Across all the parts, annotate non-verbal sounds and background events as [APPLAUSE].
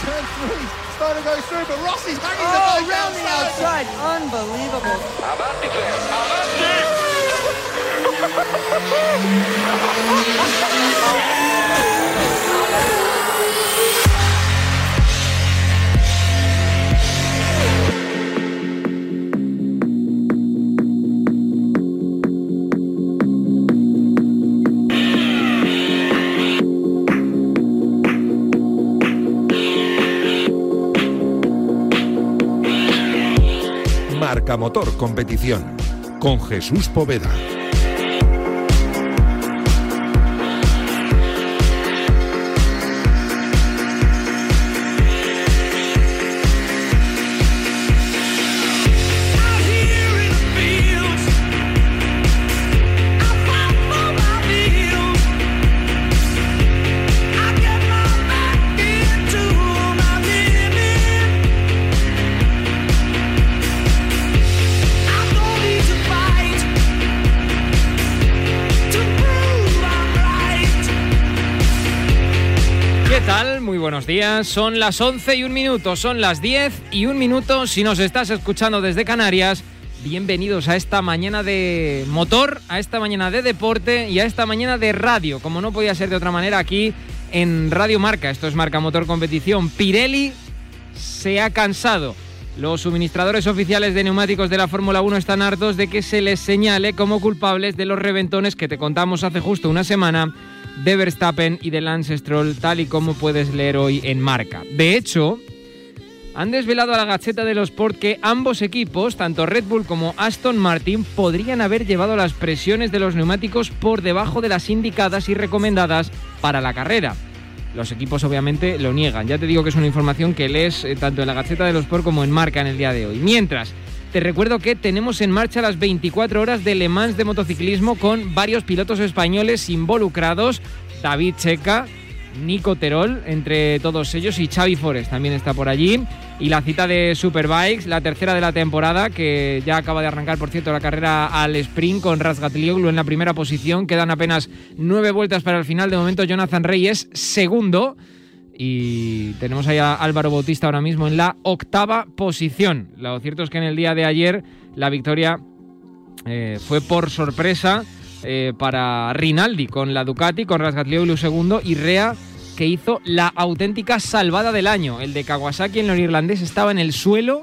turn three. Starting to go through, but Rossi's hanging Oh, the bike round the outside. Unbelievable. Marca [LAUGHS] Motor Competición con Jesús Poveda. Son las 11 y un minuto, son las 10 y un minuto. Si nos estás escuchando desde Canarias, bienvenidos a esta mañana de motor, a esta mañana de deporte y a esta mañana de radio, como no podía ser de otra manera aquí en Radio Marca. Esto es Marca Motor Competición. Pirelli se ha cansado. Los suministradores oficiales de neumáticos de la Fórmula 1 están hartos de que se les señale como culpables de los reventones que te contamos hace justo una semana de Verstappen y de Lance Stroll, tal y como puedes leer hoy en Marca. De hecho, han desvelado a la Gaceta de los Sport que ambos equipos, tanto Red Bull como Aston Martin, podrían haber llevado las presiones de los neumáticos por debajo de las indicadas y recomendadas para la carrera. Los equipos obviamente lo niegan. Ya te digo que es una información que lees eh, tanto en la Gaceta de los Sport como en Marca en el día de hoy. Mientras, te recuerdo que tenemos en marcha las 24 horas de Le Mans de motociclismo con varios pilotos españoles involucrados. David Checa, Nico Terol, entre todos ellos, y Xavi Forest también está por allí. Y la cita de Superbikes, la tercera de la temporada, que ya acaba de arrancar, por cierto, la carrera al sprint con Razgatlioglu en la primera posición. Quedan apenas nueve vueltas para el final. De momento, Jonathan Reyes, segundo. Y tenemos ahí a Álvaro Bautista ahora mismo en la octava posición. Lo cierto es que en el día de ayer la victoria eh, fue por sorpresa eh, para Rinaldi con la Ducati, con Rasgatlioglu segundo y Rea que hizo la auténtica salvada del año. El de Kawasaki, el neoirlandés, estaba en el suelo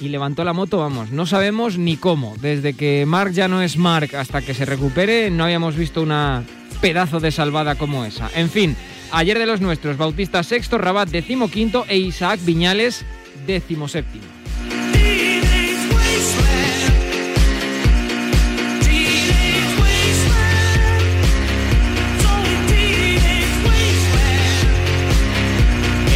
y levantó la moto, vamos, no sabemos ni cómo. Desde que Mark ya no es Mark hasta que se recupere, no habíamos visto una pedazo de salvada como esa. En fin, ayer de los nuestros, Bautista sexto, Rabat decimoquinto e Isaac Viñales decimoséptimo.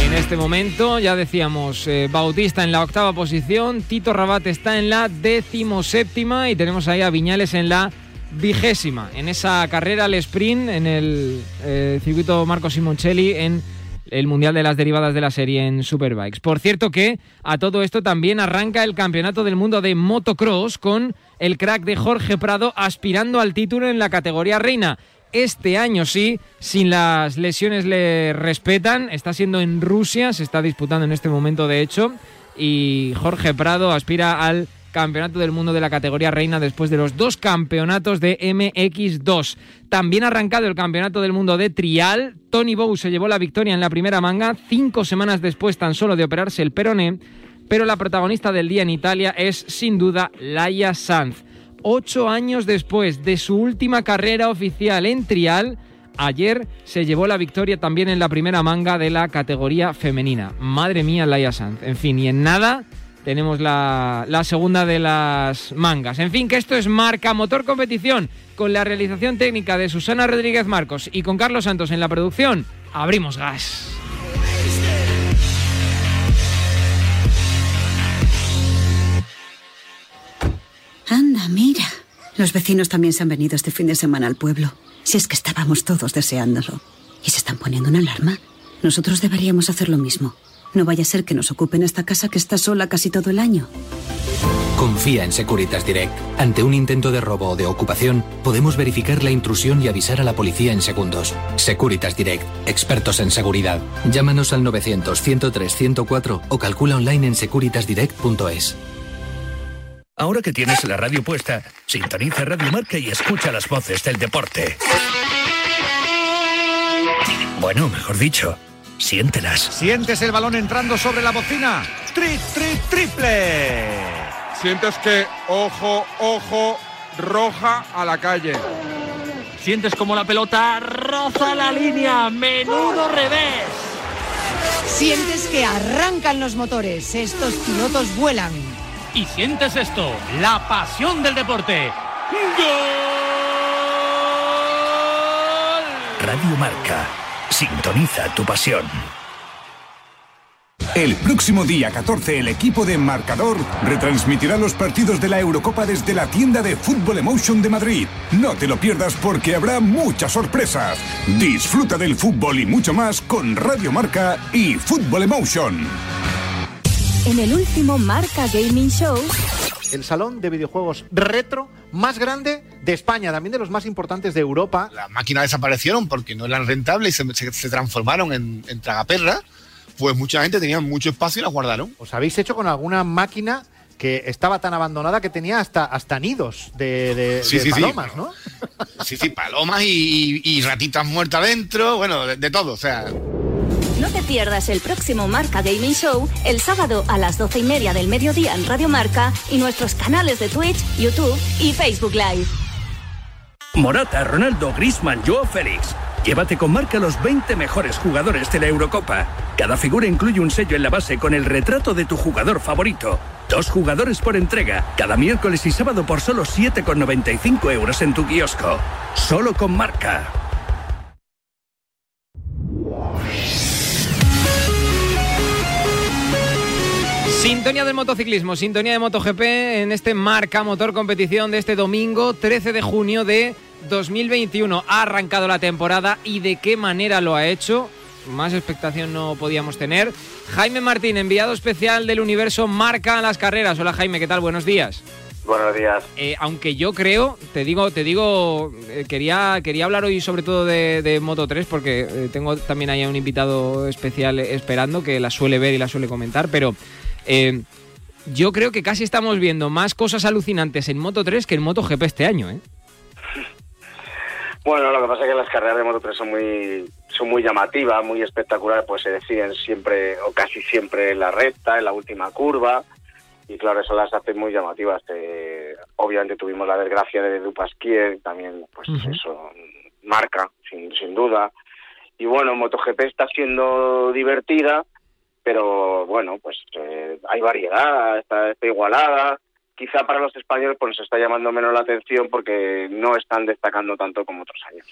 En este momento, ya decíamos, eh, Bautista en la octava posición, Tito Rabat está en la decimoséptima y tenemos ahí a Viñales en la vigésima. En esa carrera al sprint, en el eh, circuito Marco Simoncelli, en el Mundial de las Derivadas de la Serie en Superbikes. Por cierto que a todo esto también arranca el Campeonato del Mundo de Motocross con el crack de Jorge Prado aspirando al título en la categoría reina. Este año sí, sin las lesiones le respetan, está siendo en Rusia, se está disputando en este momento de hecho, y Jorge Prado aspira al Campeonato del Mundo de la categoría reina después de los dos campeonatos de MX2. También arrancado el Campeonato del Mundo de Trial. Tony Bow se llevó la victoria en la primera manga, cinco semanas después tan solo de operarse el peroné, pero la protagonista del día en Italia es sin duda Laia Sanz. Ocho años después de su última carrera oficial en Trial, ayer se llevó la victoria también en la primera manga de la categoría femenina. Madre mía, Laia Sanz. En fin, y en nada tenemos la, segunda de las mangas. En fin, que esto es Marca Motor Competición, con la realización técnica de Susana Rodríguez Marcos y con Carlos Santos en la producción. Abrimos gas. Anda, mira. Los vecinos también se han venido este fin de semana al pueblo. Si es que estábamos todos deseándolo. ¿Y se están poniendo una alarma? Nosotros deberíamos hacer lo mismo. No vaya a ser que nos ocupen esta casa que está sola casi todo el año. Confía en Securitas Direct. Ante un intento de robo o de ocupación, podemos verificar la intrusión y avisar a la policía en segundos. Securitas Direct, expertos en seguridad. Llámanos al 900-103-104 o calcula online en securitasdirect.es. Ahora que tienes la radio puesta, sintoniza Radio Marca y escucha las voces del deporte. Bueno, mejor dicho, siéntelas. Sientes el balón entrando sobre la bocina. Tri, tri, triple. Sientes que, ojo, ojo, roja a la calle. Sientes como la pelota roza la línea. Menudo revés. Sientes que arrancan los motores. Estos pilotos vuelan. Y sientes esto, la pasión del deporte. Radio Marca. Sintoniza tu pasión. El próximo día 14 el equipo de Marcador retransmitirá los partidos de la Eurocopa desde la tienda de Fútbol Emotion de Madrid. No te lo pierdas porque habrá muchas sorpresas. Disfruta del fútbol y mucho más con Radio Marca y Fútbol Emotion. En el último Marca Gaming Show el salón de videojuegos retro más grande de España, también de los más importantes de Europa. Las máquinas desaparecieron porque no eran rentables y se, se transformaron en, en tragaperra. Pues mucha gente tenía mucho espacio y las guardaron. ¿Os habéis hecho con alguna máquina que estaba tan abandonada que tenía hasta, hasta nidos de, de, sí, de sí, palomas, sí. ¿no? Sí, sí, palomas y, y ratitas muertas dentro, bueno, de, de todo, o sea. No te pierdas el próximo Marca Gaming Show el sábado a las doce y media del mediodía en Radio Marca y nuestros canales de Twitch, YouTube y Facebook Live. Morata, Ronaldo, Grisman, Joao Félix. Llévate con marca los 20 mejores jugadores de la Eurocopa. Cada figura incluye un sello en la base con el retrato de tu jugador favorito. Dos jugadores por entrega, cada miércoles y sábado por solo 7,95 euros en tu kiosco. Solo con marca. Sintonía del motociclismo, sintonía de MotoGP en este Marca Motor competición de este domingo 13 de junio de 2021. Ha arrancado la temporada y de qué manera lo ha hecho. Más expectación no podíamos tener. Jaime Martín, enviado especial del universo Marca a las carreras. Hola Jaime, ¿qué tal? Buenos días. Buenos días. Eh, aunque yo creo, te digo, te digo, eh, quería, quería hablar hoy sobre todo de, de Moto 3 porque eh, tengo también ahí a un invitado especial esperando que la suele ver y la suele comentar, pero eh, yo creo que casi estamos viendo más cosas alucinantes en Moto 3 que en Moto GP este año, ¿eh? Bueno, lo que pasa es que las carreras de Moto 3 son muy, son muy llamativas, muy espectaculares, pues se deciden siempre o casi siempre en la recta, en la última curva, y claro, eso las hace muy llamativas. Eh, obviamente tuvimos la desgracia de Dupasquier, también pues eso marca, sin, sin duda. Y bueno, MotoGP está siendo divertida, pero bueno, pues eh, hay variedad, está, está igualada. Quizá para los españoles pues nos está llamando menos la atención porque no están destacando tanto como otros años.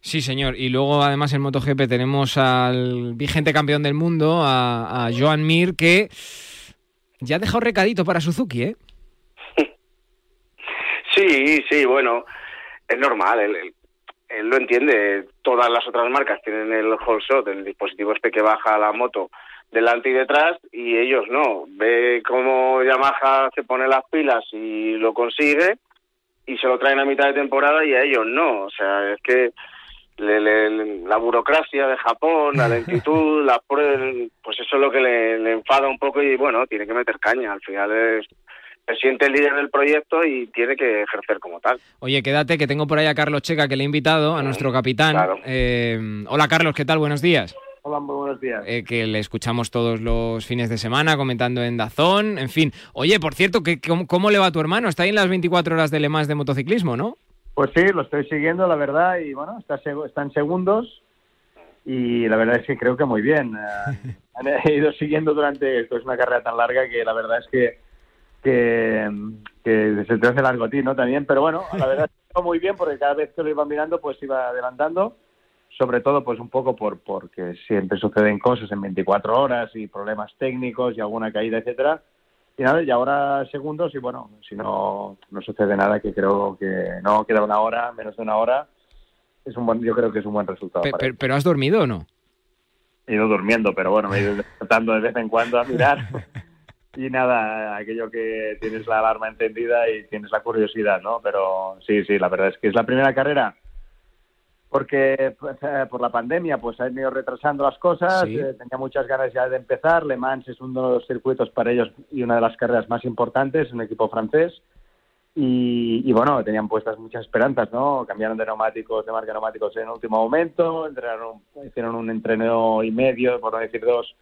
Sí, señor. Y luego, además, en MotoGP tenemos al vigente campeón del mundo, a, a Joan Mir, que ya ha dejado recadito para Suzuki, ¿eh? [LAUGHS] Sí, sí, bueno, es normal, él, él- él lo entiende. Todas las otras marcas tienen el whole shot, el dispositivo este que baja la moto delante y detrás, y ellos no. Ve cómo Yamaha se pone las pilas y lo consigue, y se lo traen a mitad de temporada y a ellos no. O sea, es que le- le- la burocracia de Japón, la [LAUGHS] lentitud, las pruebas, pues eso es lo que le, le enfada un poco y bueno, tiene que meter caña. Al final es, se siente el líder del proyecto y tiene que ejercer como tal. Oye, quédate, que tengo por ahí a Carlos Checa, que le he invitado, a nuestro capitán. Eh, hola, Carlos, ¿qué tal? Buenos días. Hola, muy buenos días. Eh, que le escuchamos todos los fines de semana comentando en Dazón, en fin. Oye, por cierto, ¿qué, cómo, cómo le va a tu hermano? Está ahí en las 24 horas de Le Mans de motociclismo, ¿no? Pues sí, lo estoy siguiendo, la verdad, y bueno, está, está en segundos y la verdad es que creo que muy bien. [LAUGHS] Eh, han ido siguiendo durante, esto es una carrera tan larga que la verdad es que, que, que se te hace largo a ti, ¿no? También, pero bueno, la verdad es que muy bien porque cada vez que lo iba mirando pues iba adelantando, sobre todo pues un poco por porque siempre suceden cosas en 24 horas y problemas técnicos y alguna caída, etcétera. Y nada, y ahora segundos y bueno, si no, no sucede nada, que creo que no queda una hora, menos de una hora, es un buen, yo creo que es un buen resultado. Pe- para pe- él. ¿Pero has dormido o no? He ido durmiendo, pero bueno, me he ido [LAUGHS] despertando de vez en cuando a mirar. [LAUGHS] y nada, aquello que tienes la alarma encendida y tienes la curiosidad, ¿no? Pero sí, sí, la verdad es que es la primera carrera porque pues, eh, por la pandemia pues ha ido retrasando las cosas, Sí. eh, tenía muchas ganas ya de empezar, Le Mans es uno de los circuitos para ellos y una de las carreras más importantes, un equipo francés, y, y, bueno, tenían puestas muchas esperanzas, ¿no? Cambiaron de neumáticos, de marca de neumáticos en el último momento, entrenaron, hicieron un entreno y medio, por no decir dos,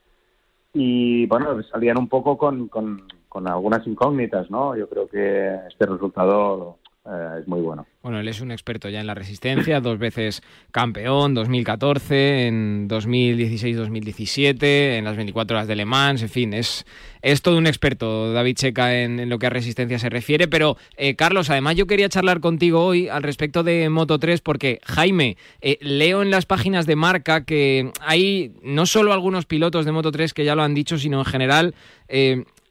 y bueno, salían un poco con, con, con algunas incógnitas, ¿no? Yo creo que este resultado eh, es muy bueno. Bueno, él es un experto ya en la resistencia, dos veces campeón, 2014, en 2016-2017, en las 24 horas de Le Mans, en fin, es, es todo un experto David Checa en, lo que a resistencia se refiere. Pero, eh, Carlos, además yo quería charlar contigo hoy al respecto de Moto 3 porque, Jaime, eh, leo en las páginas de marca que hay no solo algunos pilotos de Moto 3 que ya lo han dicho, sino en general...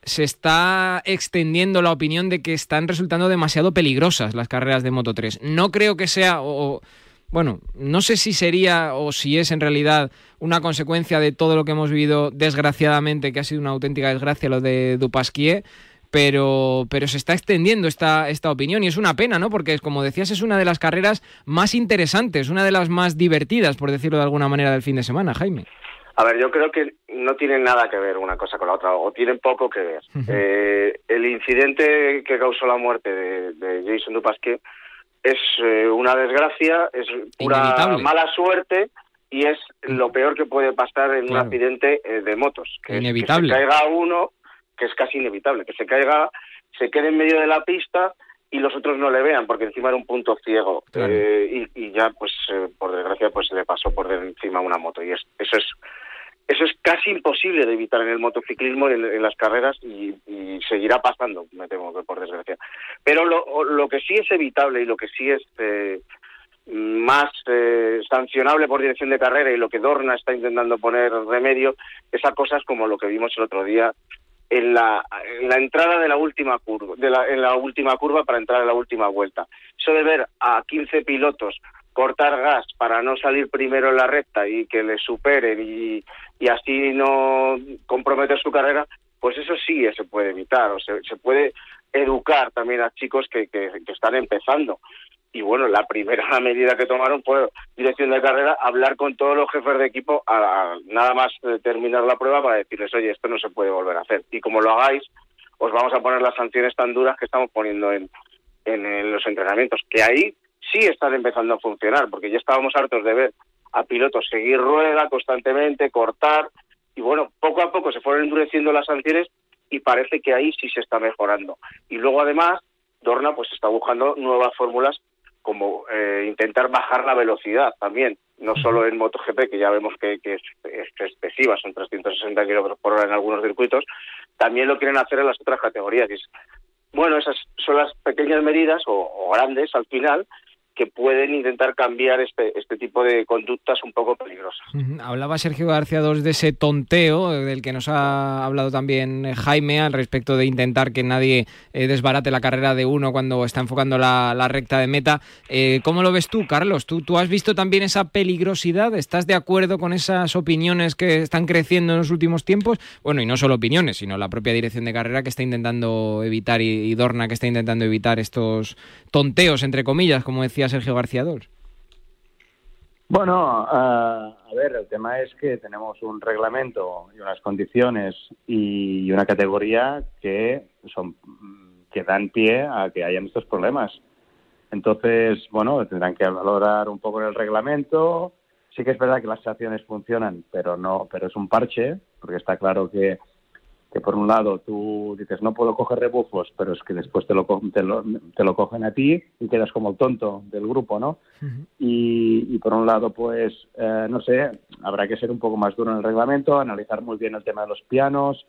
se está extendiendo la opinión de que están resultando demasiado peligrosas las carreras de Moto 3. No creo que sea, o, bueno, no sé si sería o si es en realidad una consecuencia de todo lo que hemos vivido desgraciadamente, que ha sido una auténtica desgracia lo de Dupasquier, pero, pero se está extendiendo esta, esta opinión y es una pena, ¿no? Porque, como decías, es una de las carreras más interesantes, una de las más divertidas, por decirlo de alguna manera, del fin de semana, Jaime. A ver, yo creo que no tienen nada que ver una cosa con la otra, o tienen poco que ver. Eh, el incidente que causó la muerte de, de Jason Dupasquier es eh, una desgracia, es pura Inevitable. mala suerte y es lo peor que puede pasar en un accidente eh, de motos. Que Inevitable. que se caiga uno, que es casi inevitable, que se caiga, se quede en medio de la pista y los otros no le vean, porque encima era un punto ciego. Claro. Eh, y, y ya, pues, eh, por desgracia, pues se le pasó por encima una moto. Y es- eso es eso es casi imposible de evitar en el motociclismo, en, en las carreras, y, seguirá pasando, me temo que por desgracia. Pero lo, lo que sí es evitable y lo que sí es eh, más eh, sancionable por dirección de carrera y lo que Dorna está intentando poner remedio es a cosas como lo que vimos el otro día en la, en la entrada de la última curva, de la, en la última curva para entrar en la última vuelta. Eso de ver a 15 pilotos cortar gas para no salir primero en la recta y que le superen y, y así no comprometer su carrera, pues eso sí se puede evitar, o se, se puede educar también a chicos que, que, están empezando. Y bueno, la primera [LAUGHS] medida que tomaron fue dirección de carrera, hablar con todos los jefes de equipo nada más eh, terminar la prueba para decirles, oye, esto no se puede volver a hacer. Y como lo hagáis, os vamos a poner las sanciones tan duras que estamos poniendo en, en, en los entrenamientos. Que ahí sí están empezando a funcionar, porque ya estábamos hartos de ver a pilotos seguir rueda constantemente, cortar, y bueno, poco a poco se fueron endureciendo las sanciones y parece que ahí sí se está mejorando. Y luego además, Dorna pues está buscando nuevas fórmulas como eh, intentar bajar la velocidad también, no solo en MotoGP, que ya vemos que, que es, es excesiva, son 360 kilómetros por hora en algunos circuitos, también lo quieren hacer en las otras categorías. Bueno, esas son las pequeñas medidas, o, o grandes al final, que pueden intentar cambiar este, este tipo de conductas un poco peligrosas. Hablaba Sergio García II de ese tonteo eh, del que nos ha hablado también eh, Jaime al respecto de intentar que nadie eh, desbarate la carrera de uno cuando está enfocando la, la recta de meta. ¿Cómo lo ves tú, Carlos? ¿Tú, ¿Tú has visto también esa peligrosidad? ¿Estás de acuerdo con esas opiniones que están creciendo en los últimos tiempos? Bueno, y no solo opiniones, sino la propia dirección de carrera que está intentando evitar y Dorna que está intentando evitar estos tonteos, entre comillas, como decía Sergio García II. Bueno, ah, a ver, el tema es que tenemos un reglamento y unas condiciones y una categoría que son que dan pie a que hayan estos problemas. Entonces, bueno, tendrán que valorar un poco el reglamento. Sí que es verdad que las sanciones funcionan, pero no, pero es un parche, porque está claro que, que por un lado tú dices no puedo coger rebufos, pero es que después te lo, te lo, te lo cogen a ti y quedas como el tonto del grupo, ¿no? y, y por un lado, pues, eh, no sé, habrá que ser un poco más duro en el reglamento, analizar muy bien el tema de los pianos.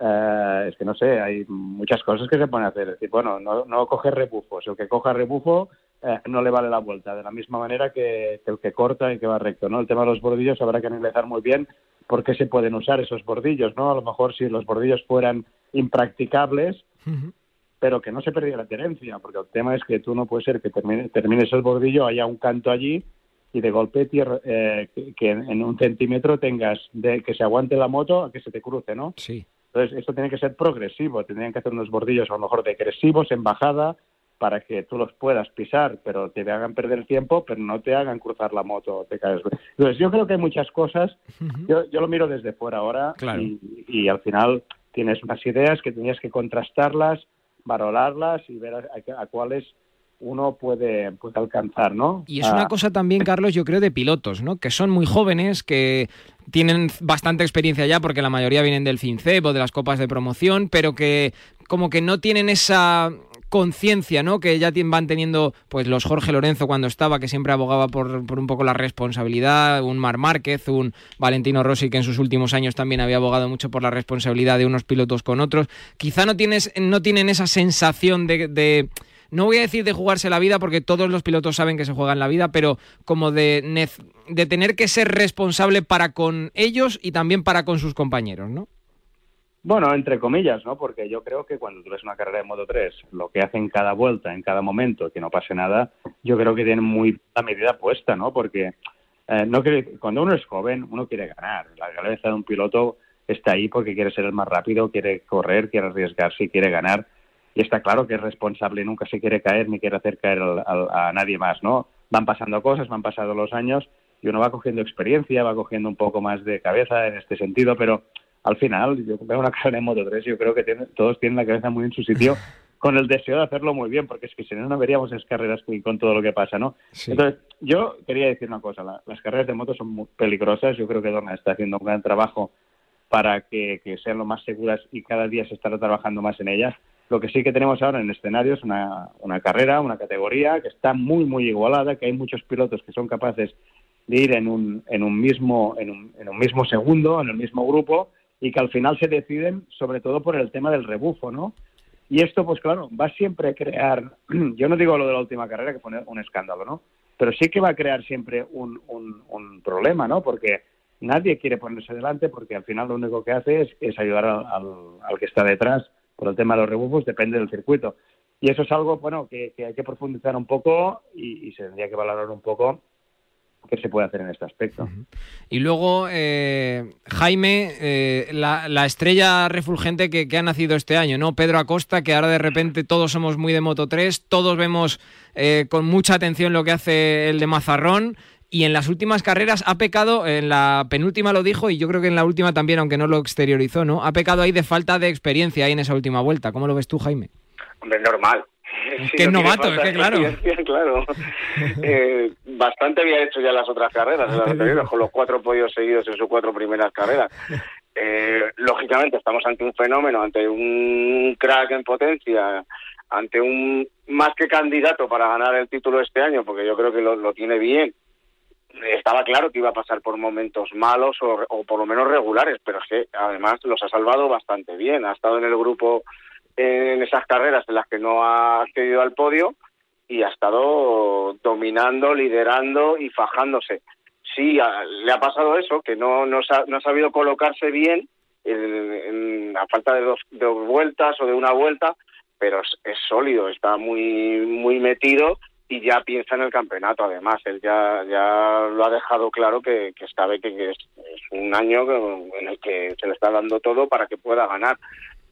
Eh, es que no sé, hay muchas cosas que se pueden hacer. Es decir, bueno, no, no coger rebufos. El que coja rebufo eh, no le vale la vuelta, de la misma manera que, que el que corta y que va recto, ¿no? El tema de los bordillos habrá que analizar muy bien por qué se pueden usar esos bordillos, ¿no? A lo mejor si los bordillos fueran impracticables, pero que no se perdiera la adherencia, porque el tema es que tú no puede ser que termine- termines el bordillo, haya un canto allí y de golpe tierra, eh, que, en un centímetro tengas de que se aguante la moto a que se te cruce, ¿no? Sí. Entonces, esto tiene que ser progresivo, tendrían que hacer unos bordillos a lo mejor degresivos en bajada para que tú los puedas pisar, pero te hagan perder tiempo, pero no te hagan cruzar la moto, te caes. Entonces, yo creo que hay muchas cosas, yo, yo lo miro desde fuera ahora y, y al final tienes unas ideas que tenías que contrastarlas, valorarlas y ver a, a cuáles uno puede, puede alcanzar, ¿no? Y es una Ah, cosa también, Carlos, yo creo, de pilotos, ¿no? Que son muy jóvenes, que tienen bastante experiencia ya, porque la mayoría vienen del FINCEP o de las copas de promoción, pero que como que no tienen esa conciencia, ¿no? Que ya van teniendo, pues los Jorge Lorenzo cuando estaba, que siempre abogaba por, por un poco la responsabilidad, un Mar Márquez, un Valentino Rossi, que en sus últimos años también había abogado mucho por la responsabilidad de unos pilotos con otros. Quizá no tienes, no tienen esa sensación de- no voy a decir de jugarse la vida porque todos los pilotos saben que se juegan la vida, pero como de, de tener que ser responsable para con ellos y también para con sus compañeros, ¿no? Bueno, entre comillas, ¿no? Porque yo creo que cuando tú ves una carrera de Moto 3, lo que hacen cada vuelta, en cada momento, que no pase nada, yo creo que tienen muy la medida puesta, ¿no? Porque eh, no quiere- cuando uno es joven, uno quiere ganar. La cabeza de un piloto está ahí porque quiere ser el más rápido, quiere correr, quiere arriesgarse y quiere ganar. Y está claro que es responsable, nunca se quiere caer ni quiere hacer caer al- a nadie más, ¿no? Van pasando cosas, van pasando los años y uno va cogiendo experiencia, va cogiendo un poco más de cabeza en este sentido, pero al final, yo veo una carrera de Moto 3, yo creo que tiene- todos tienen la cabeza muy en su sitio [LAUGHS] con el deseo de hacerlo muy bien, porque es que si no, no veríamos esas carreras con, todo lo que pasa, ¿no? Entonces, yo quería decir una cosa, la- las carreras de moto son muy peligrosas, yo creo que Dorna está haciendo un gran trabajo para que, que sean lo más seguras y cada día se estará trabajando más en ellas. Lo que sí que tenemos ahora en escenario es una, una carrera, una categoría que está muy, muy igualada, que hay muchos pilotos que son capaces de ir en un, en un, mismo, en un, en un mismo segundo, en el mismo grupo, y que al final se deciden sobre todo por el tema del rebufo, ¿no? Y esto, pues claro, va siempre a crear, [CLEARS THROAT] yo no digo lo de la última carrera que pone un escándalo, ¿no? Pero sí que va a crear siempre un, un, problema, ¿no? Porque nadie quiere ponerse delante porque al final lo único que hace es, es ayudar al, al, al que está detrás por el tema de los rebufos, depende del circuito. Y eso es algo, bueno, que, que hay que profundizar un poco y, y se tendría que valorar un poco qué se puede hacer en este aspecto. Y luego, eh, Jaime, eh, la, la estrella refulgente que, que ha nacido este año, ¿no? Pedro Acosta, que ahora de repente todos somos muy de Moto 3, todos vemos eh, con mucha atención lo que hace el de Mazarrón. Y en las últimas carreras ha pecado, en la penúltima lo dijo y yo creo que en la última también, aunque no lo exteriorizó, ¿no? Ha pecado ahí de falta de experiencia ahí en esa última vuelta. ¿Cómo lo ves tú, Jaime? Hombre, normal. [LAUGHS] Es Si que es no novato, es que claro. [LAUGHS] Eh, bastante había hecho ya las otras carreras, las anteriores, con los cuatro podios seguidos en sus cuatro primeras carreras. [LAUGHS] Eh, lógicamente estamos ante un fenómeno, ante un crack en potencia, ante un más que candidato para ganar el título este año, porque yo creo que lo, lo tiene bien. Estaba claro que iba a pasar por momentos malos o, o por lo menos regulares, pero es que además los ha salvado bastante bien. Ha estado en el grupo en esas carreras en las que no ha accedido al podio y ha estado dominando, liderando y fajándose. Sí, le ha pasado eso, que no, no, no ha sabido colocarse bien en, a falta de dos, dos vueltas o de una vuelta, pero es, sólido, está muy, muy metido y ya piensa en el campeonato. Además, él ya, ya lo ha dejado claro que, que sabe que es, es un año en el que se le está dando todo para que pueda ganar.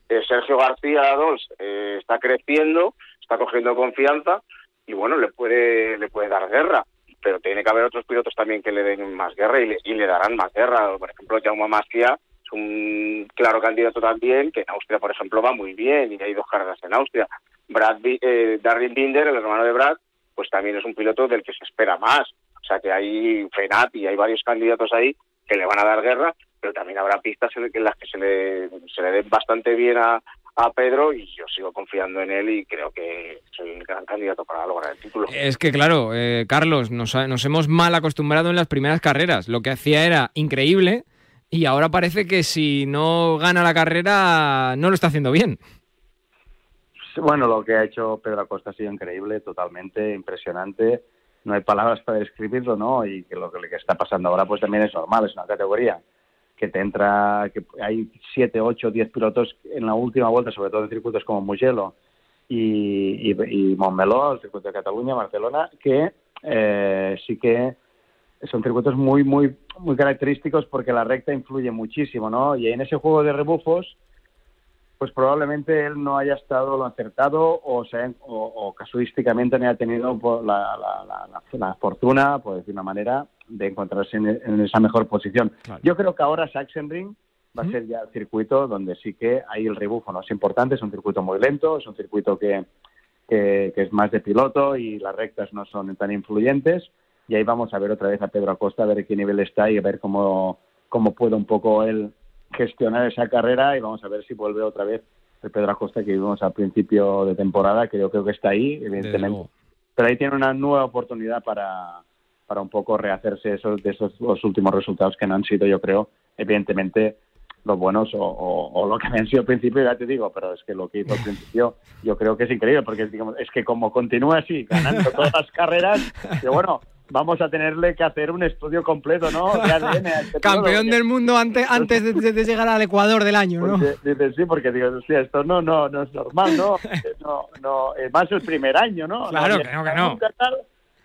Eh, Sergio García Adols eh, está creciendo, está cogiendo confianza y bueno, le puede, le puede dar guerra, pero tiene que haber otros pilotos también que le den más guerra y le, y le darán más guerra. Por ejemplo, Jaume Masia es un claro candidato también, que en Austria, por ejemplo, va muy bien y hay dos carreras en Austria. Brad, eh, Binder, el hermano de Brad, pues también es un piloto del que se espera más. O sea que hay Fenati, hay varios candidatos ahí que le van a dar guerra, pero también habrá pistas en en las que se le, se le den bastante bien a, a Pedro y yo sigo confiando en él y creo que es el gran candidato para lograr el título. Es que claro, eh, Carlos, nos, ha- nos hemos mal acostumbrado en las primeras carreras. Lo que hacía era increíble y ahora parece que si no gana la carrera no lo está haciendo bien. Bueno, lo que ha hecho Pedro Acosta ha sido increíble, totalmente impresionante. No hay palabras para describirlo, ¿no? Y que lo que le está pasando ahora pues también es normal, es una categoría que te entra, que hay siete, ocho, diez pilotos en la última vuelta, sobre todo en circuitos como Mugello y, y, y Montmeló, el circuito de Cataluña, Barcelona, que eh, sí que son circuitos muy, muy, muy característicos porque la recta influye muchísimo, ¿no? Y en ese juego de rebufos, pues probablemente él no haya estado lo acertado o, sea, o, casuísticamente no haya tenido pues, la, la, fortuna, por decir una manera, de encontrarse en, esa mejor posición. Yo creo que ahora Sachsenring va a ser ya el circuito donde sí que hay el rebufo, no es importante, es un circuito muy lento, es un circuito que, que, es más de piloto y las rectas no son tan influyentes. Y ahí vamos a ver otra vez a Pedro Acosta, a ver qué nivel está y a ver cómo, cómo puede un poco él gestionar esa carrera y vamos a ver si vuelve otra vez el Pedro Acosta que vimos al principio de temporada, que yo creo que está ahí, evidentemente. Pero ahí tiene una nueva oportunidad para, para un poco rehacerse esos, de esos los últimos resultados que no han sido, yo creo, evidentemente los buenos o, lo que han sido al principio, ya te digo, pero es que lo que hizo al principio yo creo que es increíble, porque digamos, es que como continúa así, ganando todas las carreras, yo bueno, vamos a tenerle que hacer un estudio completo, ¿no? Este [LAUGHS] Campeón del mundo [LAUGHS] antes, antes de, llegar al Ecuador del año, ¿no? Dices, sí, porque digo, hostia, esto no, no, no es normal, ¿no? [LAUGHS] no, no, más el primer año, ¿no? Claro, que no, que no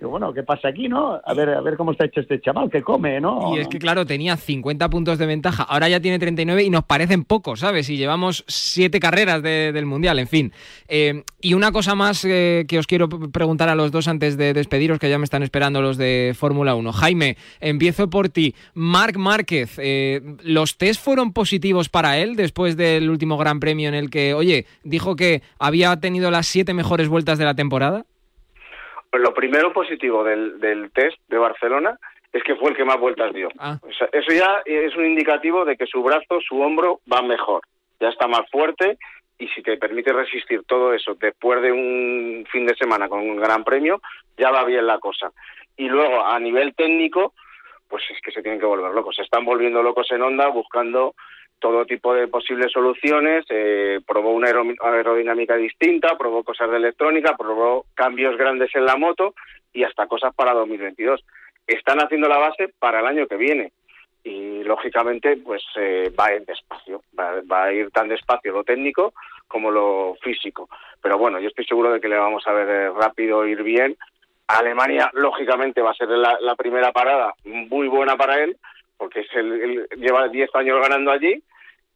bueno, ¿qué pasa aquí, no? A ver, a ver cómo está hecho este chaval, que come, ¿no? Y es que, claro, tenía 50 puntos de ventaja, ahora ya tiene 39 y nos parecen pocos, ¿sabes? Y llevamos siete carreras del Mundial, en fin. Eh, y una cosa más eh, que os quiero preguntar a los dos antes de despediros, que ya me están esperando los de Fórmula 1. Jaime, empiezo por ti. Marc Márquez, eh, ¿los test fueron positivos para él después del último Gran Premio en el que, oye, dijo que había tenido las siete mejores vueltas de la temporada? Lo primero positivo del, del test de Barcelona es que fue el que más vueltas dio. Ah. eso ya es un indicativo de que su brazo, su hombro va mejor, ya está más fuerte y si te permite resistir todo eso después de un fin de semana con un gran premio, ya va bien la cosa. Y luego, a nivel técnico, pues es que se tienen que volver locos. Se están volviendo locos en onda buscando todo tipo de posibles soluciones, eh, probó una aerodinámica distinta, probó cosas de electrónica, probó cambios grandes en la moto y hasta cosas para 2022. Están haciendo la base para el año que viene y lógicamente pues eh, va a ir despacio, va, a ir tan despacio lo técnico como lo físico. Pero bueno, yo estoy seguro de que le vamos a ver eh, rápido ir bien. Alemania lógicamente va a ser la, primera parada muy buena para él porque es el, lleva 10 años ganando allí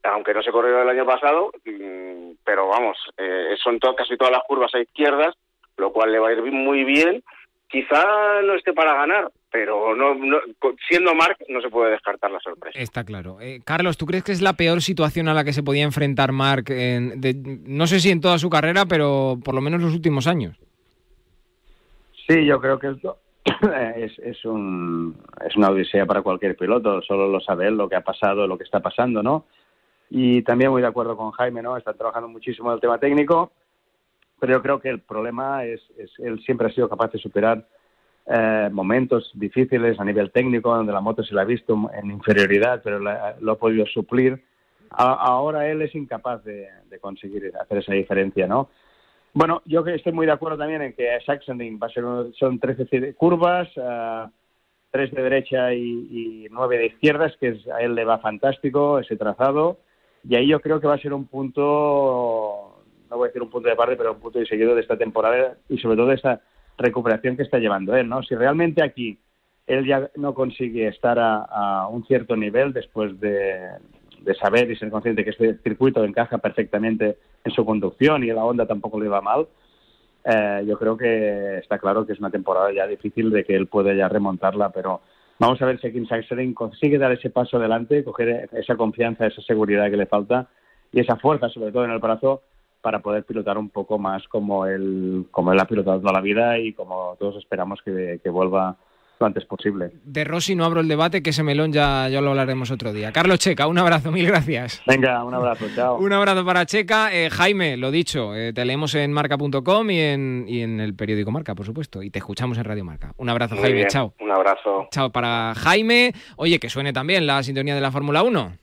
aunque no se corrió el año pasado, mm, pero vamos, eh, son casi todas las curvas a izquierdas, lo cual le va a ir muy bien. Quizá no esté para ganar, pero no, siendo Mark no se puede descartar la sorpresa. Está claro. Eh, Carlos, ¿tú crees que es la peor situación a la que se podía enfrentar Mark, en, no sé si en toda su carrera, pero por lo menos los últimos años? Sí, yo creo que esto [COUGHS] es, es, un, es una odisea para cualquier piloto, solo lo sabe él, lo que ha pasado, lo que está pasando, ¿no? Y también muy de acuerdo con Jaime, ¿no? Están trabajando muchísimo en el tema técnico, pero yo creo que el problema es, es él siempre ha sido capaz de superar eh, momentos difíciles a nivel técnico, donde la moto se la ha visto en inferioridad, pero lo ha podido suplir. ahora él es incapaz de, conseguir hacer esa diferencia, ¿no? Bueno, yo estoy muy de acuerdo también en que Saxending va a ser son 13 curvas, uh, tres de derecha y, y, nueve de izquierdas, que a él le va fantástico ese trazado. Y ahí yo creo que va a ser un punto, no voy a decir un punto de parte, pero un punto de seguido de esta temporada y sobre todo de esta recuperación que está llevando él, ¿no? Si realmente aquí él ya no consigue estar a, un cierto nivel después de, saber y ser consciente que este circuito encaja perfectamente en su conducción y la onda tampoco le va mal, eh, yo creo que está claro que es una temporada ya difícil de que él pueda ya remontarla, pero Vamos a ver si Kim Saxering consigue dar ese paso adelante, coger esa confianza, esa seguridad que le falta y esa fuerza, sobre todo en el brazo, para poder pilotar un poco más como él, como él ha pilotado toda la vida y como todos esperamos que vuelva lo antes posible. De Rossi no abro el debate, que ese melón ya, ya lo hablaremos otro día. Carlos Checa, un abrazo, mil gracias. Venga, un abrazo, [LAUGHS] chao. un abrazo para Checa. Eh, Jaime, lo dicho, eh, te leemos en marca.com y en, y en el periódico Marca, por supuesto, y te escuchamos en Radio Marca. Un abrazo, Jaime, chao. Un abrazo. Chao para Jaime. Oye, que suene también la sintonía de la Fórmula 1.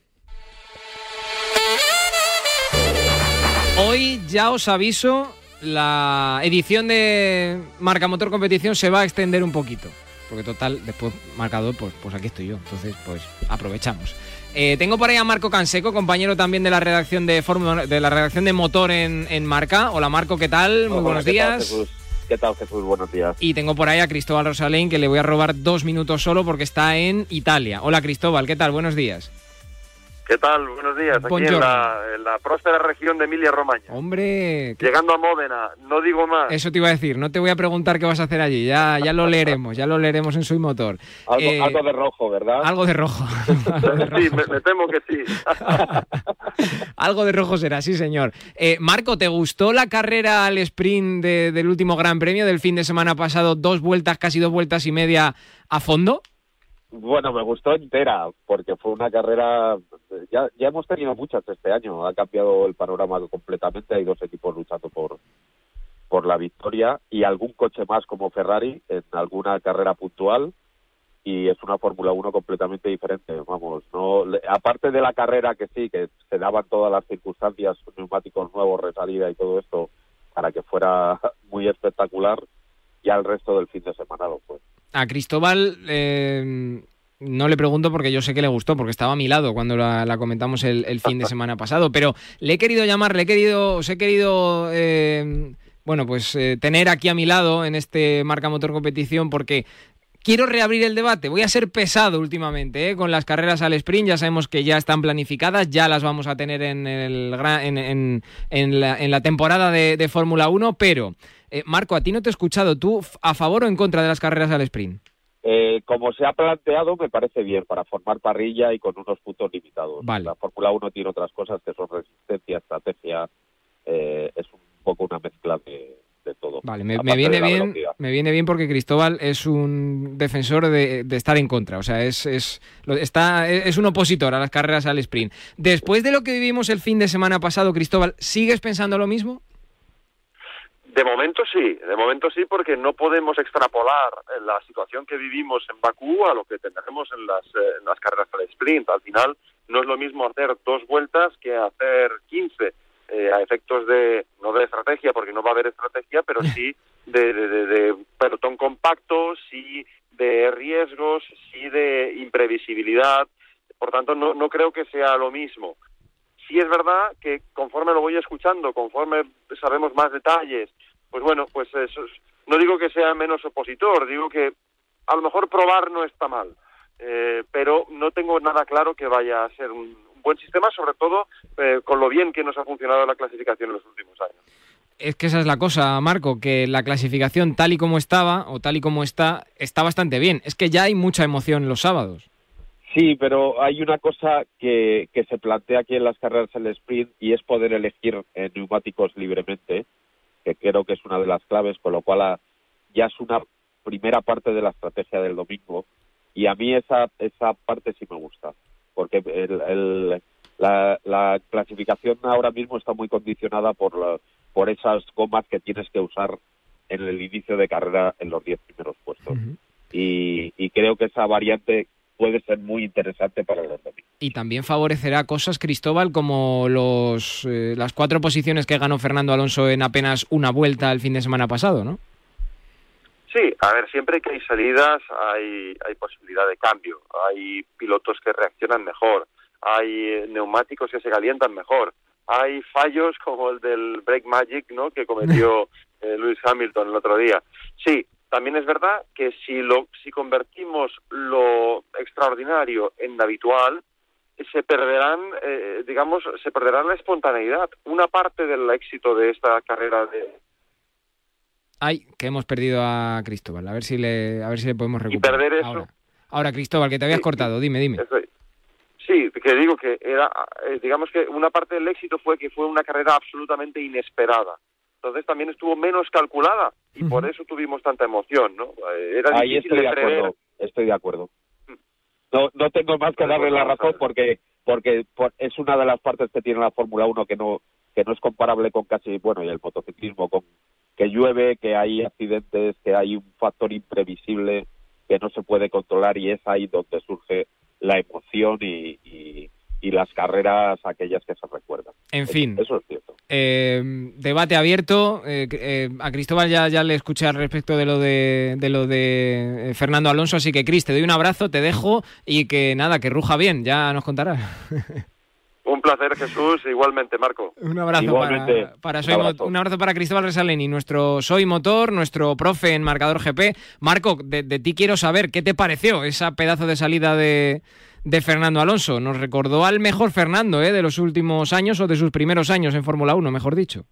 Hoy ya os aviso, la edición de Marca Motor Competición se va a extender un poquito porque total, después marcador, pues, pues aquí estoy yo. Entonces, pues aprovechamos. Eh, tengo por ahí a Marco Canseco, compañero también de la redacción de de la redacción de motor en, Marca. Hola Marco, ¿qué tal? Muy buenos días. ¿Qué tal, Jesús? Buenos días. Y tengo por ahí a Cristóbal Rosalén, que le voy a robar dos minutos solo porque está en Italia. Hola Cristóbal, ¿qué tal? Buenos días. ¿Qué tal? Buenos días. Aquí en la, en la próspera región de Emilia-Romagna. Hombre, Llegando a Módena, no digo más. eso te iba a decir. No te voy a preguntar qué vas a hacer allí. Ya, ya lo leeremos, ya lo leeremos en su motor. Algo, Eh, algo de rojo, ¿verdad? algo de rojo. [LAUGHS] Sí, me, me temo que sí. [LAUGHS] Algo de rojo será, sí, señor. Eh, Marco, ¿te gustó la carrera al sprint de- del último Gran Premio del fin de semana pasado? Dos vueltas, casi dos vueltas y media a fondo. Bueno, me gustó entera, porque fue una carrera. Ya, ya hemos tenido muchas este año. Ha cambiado el panorama completamente. Hay dos equipos luchando por, por la victoria y algún coche más como Ferrari en alguna carrera puntual. Y es una Fórmula 1 completamente diferente. Vamos, no aparte de la carrera que sí, que se daban todas las circunstancias, neumáticos nuevos, resalida y todo esto, para que fuera [LAUGHS] muy espectacular, ya el resto del fin de semana lo fue. A Cristóbal eh, no le pregunto porque yo sé que le gustó, porque estaba a mi lado cuando la, la comentamos el, el fin de [LAUGHS] semana pasado, pero le he querido llamar, le he querido, os he querido, eh, bueno, pues eh, tener aquí a mi lado en este Marca Motor Competición porque quiero reabrir el debate. Voy a ser pesado últimamente ¿eh? con las carreras al sprint. Ya sabemos que ya están planificadas, ya las vamos a tener en, el, en, en- en la, temporada de, de Fórmula 1. Pero, eh, Marco, a ti no te he escuchado. ¿Tú a favor o en contra de las carreras al sprint? Eh, como se ha planteado, me parece bien para formar parrilla y con unos puntos limitados. Vale. La Fórmula 1 tiene otras cosas que son resistencia, estrategia, eh, es un poco una mezcla de, de todo. Vale, me, viene bien, velocidad. me viene bien porque Cristóbal es un defensor de, de estar en contra, o sea, es, es, está, es un opositor a las carreras al sprint. Después de lo que vivimos el fin de semana pasado, Cristóbal, ¿sigues pensando lo mismo? De momento sí, de momento sí, porque no podemos extrapolar eh, la situación que vivimos en Bakú a lo que tendremos en las, eh, en las carreras al sprint. Al final no es lo mismo hacer dos vueltas que hacer 15 eh, a efectos de, no de estrategia, porque no va a haber estrategia, pero [LAUGHS] sí de, de, de- de pelotón compacto, sí de riesgos, sí de imprevisibilidad. Por tanto, no, no creo que sea lo mismo. Sí es verdad que conforme lo voy escuchando, conforme sabemos más detalles, pues bueno, pues eso es- no digo que sea menos opositor, digo que a lo mejor probar no está mal, eh, pero no tengo nada claro que vaya a ser un, un buen sistema, sobre todo eh, con lo bien que nos ha funcionado la clasificación en los últimos años. Es que esa es la cosa, Marco, que la clasificación tal y como estaba, o tal y como está, está bastante bien. Es que ya hay mucha emoción los sábados. Sí, pero hay una cosa que, que se plantea aquí en las carreras del sprint y es poder elegir eh, neumáticos libremente, que creo que es una de las claves, con lo cual ah, ya es una primera parte de la estrategia del domingo y a mí esa, esa parte sí me gusta, porque el, el- la, la clasificación ahora mismo está muy condicionada por, la- por esas gomas que tienes que usar en el inicio de carrera en los 10 primeros puestos. y, y creo que esa variante puede ser muy interesante para los domingos. Y también favorecerá cosas, Cristóbal, como los, eh, las cuatro posiciones que ganó Fernando Alonso en apenas una vuelta el fin de semana pasado, ¿no? Sí, a ver, siempre que hay salidas hay, hay posibilidad de cambio, hay pilotos que reaccionan mejor, hay eh, neumáticos que se calientan mejor, hay fallos como el del Break Magic, ¿no? Que cometió [LAUGHS] eh, Lewis Hamilton el otro día. Sí, también es verdad que si lo si convertimos lo extraordinario en habitual, se perderán, eh, digamos, se perderá la espontaneidad. Una parte del éxito de esta carrera de, Ay, que hemos perdido a Cristóbal. A ver si le, a ver si le podemos recuperar. perder eso- Ahora, Ahora, Cristóbal, que te habías cortado. Dime, dime. Sí, que digo que era, eh, digamos que una parte del éxito fue que fue una carrera absolutamente inesperada. Entonces también estuvo menos calculada y por eso tuvimos tanta emoción, ¿no? Era Ahí difícil estoy de prever. acuerdo, estoy de acuerdo. No, no tengo más que darle la razón porque porque por- es una de las partes que tiene la Fórmula 1 que no que no es comparable con casi, bueno, y el motociclismo, con que llueve, que hay accidentes, que hay un factor imprevisible que no se puede controlar y es ahí donde surge la emoción y, y- y las carreras aquellas que se recuerdan. En fin. Eso es cierto. Eh, debate abierto. Eh, eh, a Cristóbal ya, ya le escuché al respecto de lo de, de lo de eh, Fernando Alonso, así que Cris, te doy un abrazo, te dejo y que nada, que ruja bien, ya nos contarás. [LAUGHS] Un, placer, Jesús. Igualmente, Marco. Un abrazo Igualmente. para, para Un Soy abrazo. un abrazo para Cristóbal Resaleni, nuestro Soy Motor, nuestro profe en marcador GP. Marco, de, de ti quiero saber qué te pareció esa pedazo de salida de, de Fernando Alonso. Nos recordó al mejor Fernando ¿eh? de los últimos años o de sus primeros años en Fórmula 1, mejor dicho.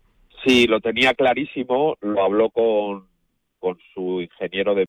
Sí, lo tenía clarísimo, lo habló con, con su ingeniero de